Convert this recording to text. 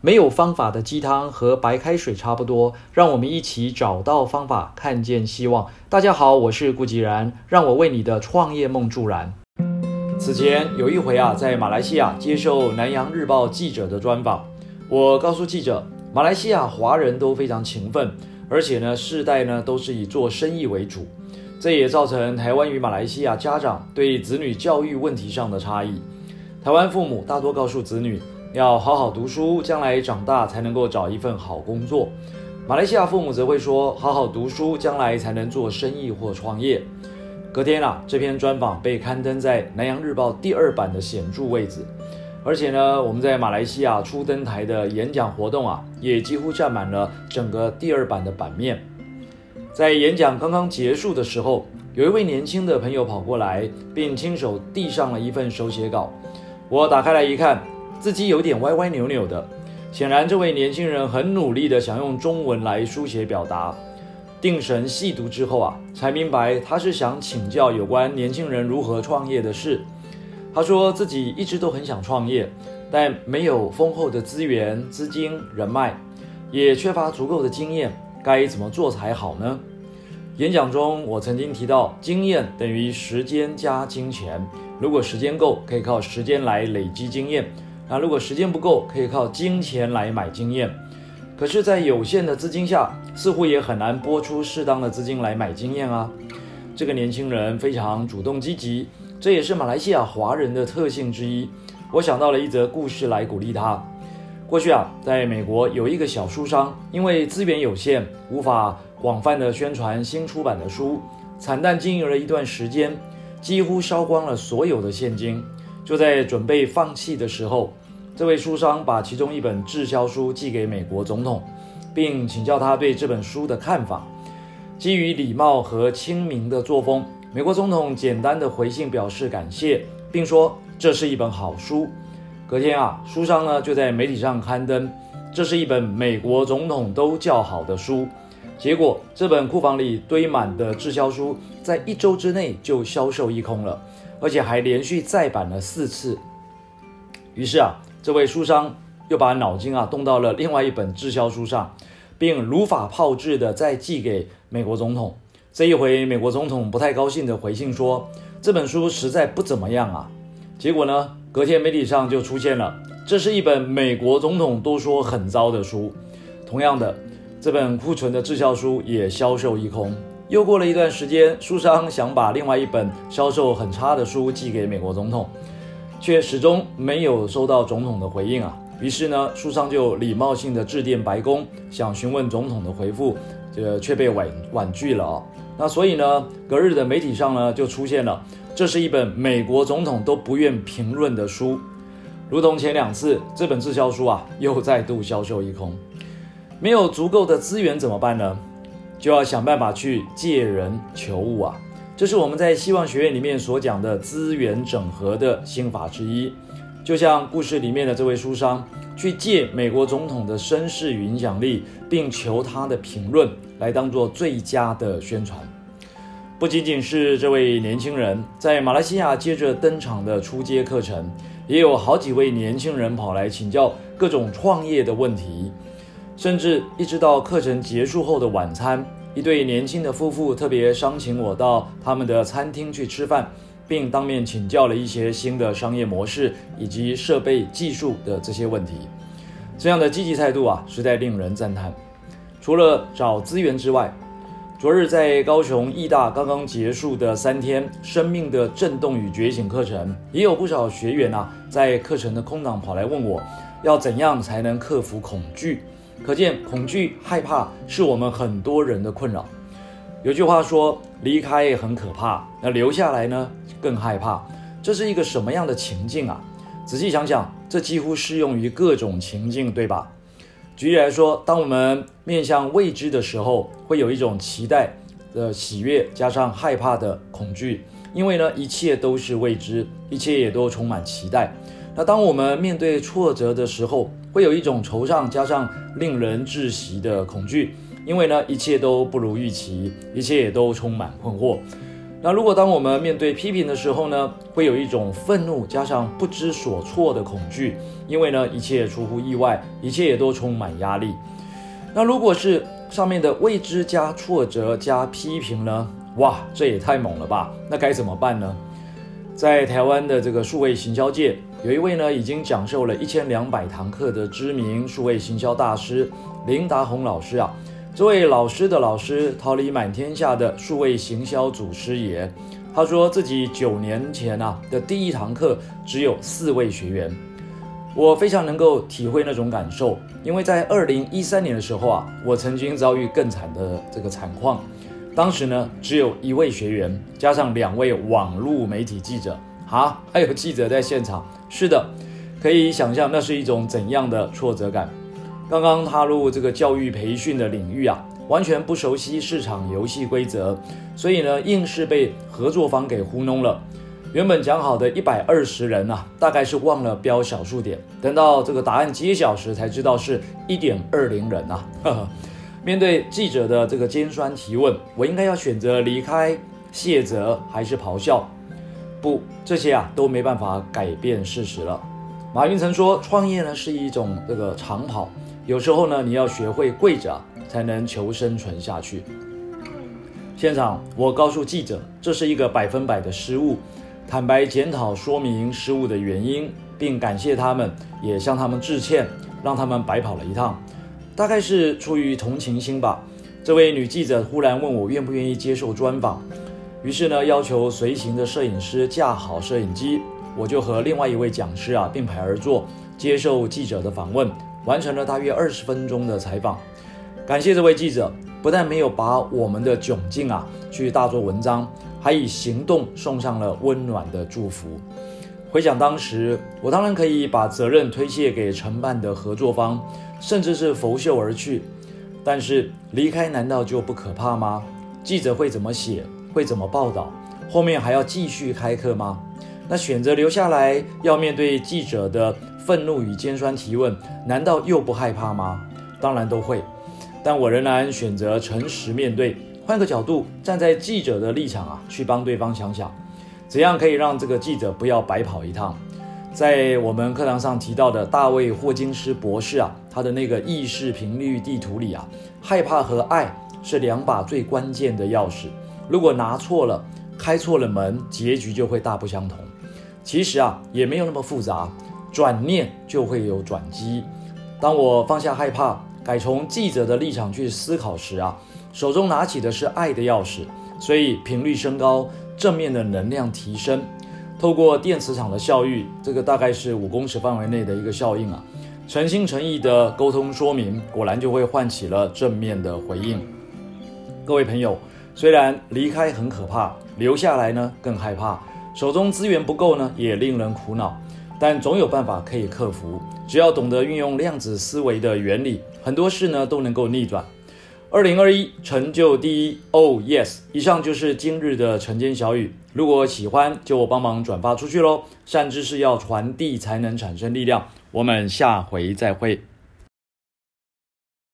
没有方法的鸡汤和白开水差不多，让我们一起找到方法，看见希望。大家好，我是顾吉然，让我为你的创业梦助燃。此前有一回啊，在马来西亚接受南洋日报记者的专访，我告诉记者，马来西亚华人都非常勤奋，而且呢，世代呢都是以做生意为主，这也造成台湾与马来西亚家长对子女教育问题上的差异。台湾父母大多告诉子女。要好好读书，将来长大才能够找一份好工作。马来西亚父母则会说：好好读书，将来才能做生意或创业。隔天啊，这篇专访被刊登在南洋日报第二版的显著位置，而且呢，我们在马来西亚初登台的演讲活动啊，也几乎占满了整个第二版的版面。在演讲刚刚结束的时候，有一位年轻的朋友跑过来，并亲手递上了一份手写稿。我打开来一看。字迹有点歪歪扭扭的，显然这位年轻人很努力的想用中文来书写表达。定神细读之后啊，才明白他是想请教有关年轻人如何创业的事。他说自己一直都很想创业，但没有丰厚的资源、资金、人脉，也缺乏足够的经验，该怎么做才好呢？演讲中我曾经提到，经验等于时间加金钱。如果时间够，可以靠时间来累积经验。那如果时间不够，可以靠金钱来买经验。可是，在有限的资金下，似乎也很难拨出适当的资金来买经验啊。这个年轻人非常主动积极，这也是马来西亚华人的特性之一。我想到了一则故事来鼓励他。过去啊，在美国有一个小书商，因为资源有限，无法广泛的宣传新出版的书，惨淡经营了一段时间，几乎烧光了所有的现金。就在准备放弃的时候，这位书商把其中一本滞销书寄给美国总统，并请教他对这本书的看法。基于礼貌和亲民的作风，美国总统简单的回信表示感谢，并说这是一本好书。隔天啊，书商呢就在媒体上刊登，这是一本美国总统都叫好的书。结果，这本库房里堆满的滞销书，在一周之内就销售一空了。而且还连续再版了四次。于是啊，这位书商又把脑筋啊动到了另外一本滞销书上，并如法炮制的再寄给美国总统。这一回，美国总统不太高兴的回信说：“这本书实在不怎么样啊。”结果呢，隔天媒体上就出现了，这是一本美国总统都说很糟的书。同样的，这本库存的滞销书也销售一空。又过了一段时间，书商想把另外一本销售很差的书寄给美国总统，却始终没有收到总统的回应啊。于是呢，书商就礼貌性的致电白宫，想询问总统的回复，这个却被婉婉拒了啊。那所以呢，隔日的媒体上呢就出现了，这是一本美国总统都不愿评论的书，如同前两次，这本滞销书啊又再度销售一空。没有足够的资源怎么办呢？就要想办法去借人求物啊！这是我们在希望学院里面所讲的资源整合的心法之一。就像故事里面的这位书商，去借美国总统的声势与影响力，并求他的评论来当做最佳的宣传。不仅仅是这位年轻人，在马来西亚接着登场的初阶课程，也有好几位年轻人跑来请教各种创业的问题。甚至一直到课程结束后的晚餐，一对年轻的夫妇特别商请我到他们的餐厅去吃饭，并当面请教了一些新的商业模式以及设备技术的这些问题。这样的积极态度啊，实在令人赞叹。除了找资源之外，昨日在高雄艺大刚刚结束的三天生命的震动与觉醒课程，也有不少学员啊，在课程的空档跑来问我，要怎样才能克服恐惧。可见，恐惧、害怕是我们很多人的困扰。有句话说：“离开很可怕，那留下来呢更害怕。”这是一个什么样的情境啊？仔细想想，这几乎适用于各种情境，对吧？举例来说，当我们面向未知的时候，会有一种期待的喜悦，加上害怕的恐惧，因为呢，一切都是未知，一切也都充满期待。那当我们面对挫折的时候，会有一种惆怅，加上令人窒息的恐惧，因为呢，一切都不如预期，一切也都充满困惑。那如果当我们面对批评的时候呢，会有一种愤怒加上不知所措的恐惧，因为呢一切出乎意外，一切也都充满压力。那如果是上面的未知加挫折加批评呢？哇，这也太猛了吧！那该怎么办呢？在台湾的这个数位行销界，有一位呢已经讲授了一千两百堂课的知名数位行销大师林达宏老师啊。这位老师的老师，桃李满天下的数位行销祖师爷，他说自己九年前啊的第一堂课只有四位学员。我非常能够体会那种感受，因为在二零一三年的时候啊，我曾经遭遇更惨的这个惨况。当时呢，只有一位学员，加上两位网络媒体记者，啊，还有记者在现场。是的，可以想象那是一种怎样的挫折感。刚刚踏入这个教育培训的领域啊，完全不熟悉市场游戏规则，所以呢，硬是被合作方给糊弄了。原本讲好的一百二十人啊，大概是忘了标小数点，等到这个答案揭晓时，才知道是一点二零人啊。面对记者的这个尖酸提问，我应该要选择离开、谢责还是咆哮？不，这些啊都没办法改变事实了。马云曾说，创业呢是一种这个长跑。有时候呢，你要学会跪着才能求生存下去。现场，我告诉记者，这是一个百分百的失误，坦白检讨说明失误的原因，并感谢他们，也向他们致歉，让他们白跑了一趟。大概是出于同情心吧。这位女记者忽然问我愿不愿意接受专访，于是呢，要求随行的摄影师架好摄影机，我就和另外一位讲师啊并排而坐，接受记者的访问。完成了大约二十分钟的采访，感谢这位记者，不但没有把我们的窘境啊去大做文章，还以行动送上了温暖的祝福。回想当时，我当然可以把责任推卸给承办的合作方，甚至是拂袖而去。但是离开难道就不可怕吗？记者会怎么写？会怎么报道？后面还要继续开课吗？那选择留下来，要面对记者的。愤怒与尖酸提问，难道又不害怕吗？当然都会，但我仍然选择诚实面对。换个角度，站在记者的立场啊，去帮对方想想，怎样可以让这个记者不要白跑一趟。在我们课堂上提到的大卫霍金斯博士啊，他的那个意识频率地图里啊，害怕和爱是两把最关键的钥匙。如果拿错了，开错了门，结局就会大不相同。其实啊，也没有那么复杂。转念就会有转机。当我放下害怕，改从记者的立场去思考时啊，手中拿起的是爱的钥匙，所以频率升高，正面的能量提升。透过电磁场的效应，这个大概是五公尺范围内的一个效应啊，诚心诚意的沟通说明，果然就会唤起了正面的回应。各位朋友，虽然离开很可怕，留下来呢更害怕，手中资源不够呢也令人苦恼。但总有办法可以克服，只要懂得运用量子思维的原理，很多事呢都能够逆转。二零二一成就第一，Oh yes！以上就是今日的晨间小语。如果喜欢，就帮忙转发出去喽。善知识要传递才能产生力量。我们下回再会。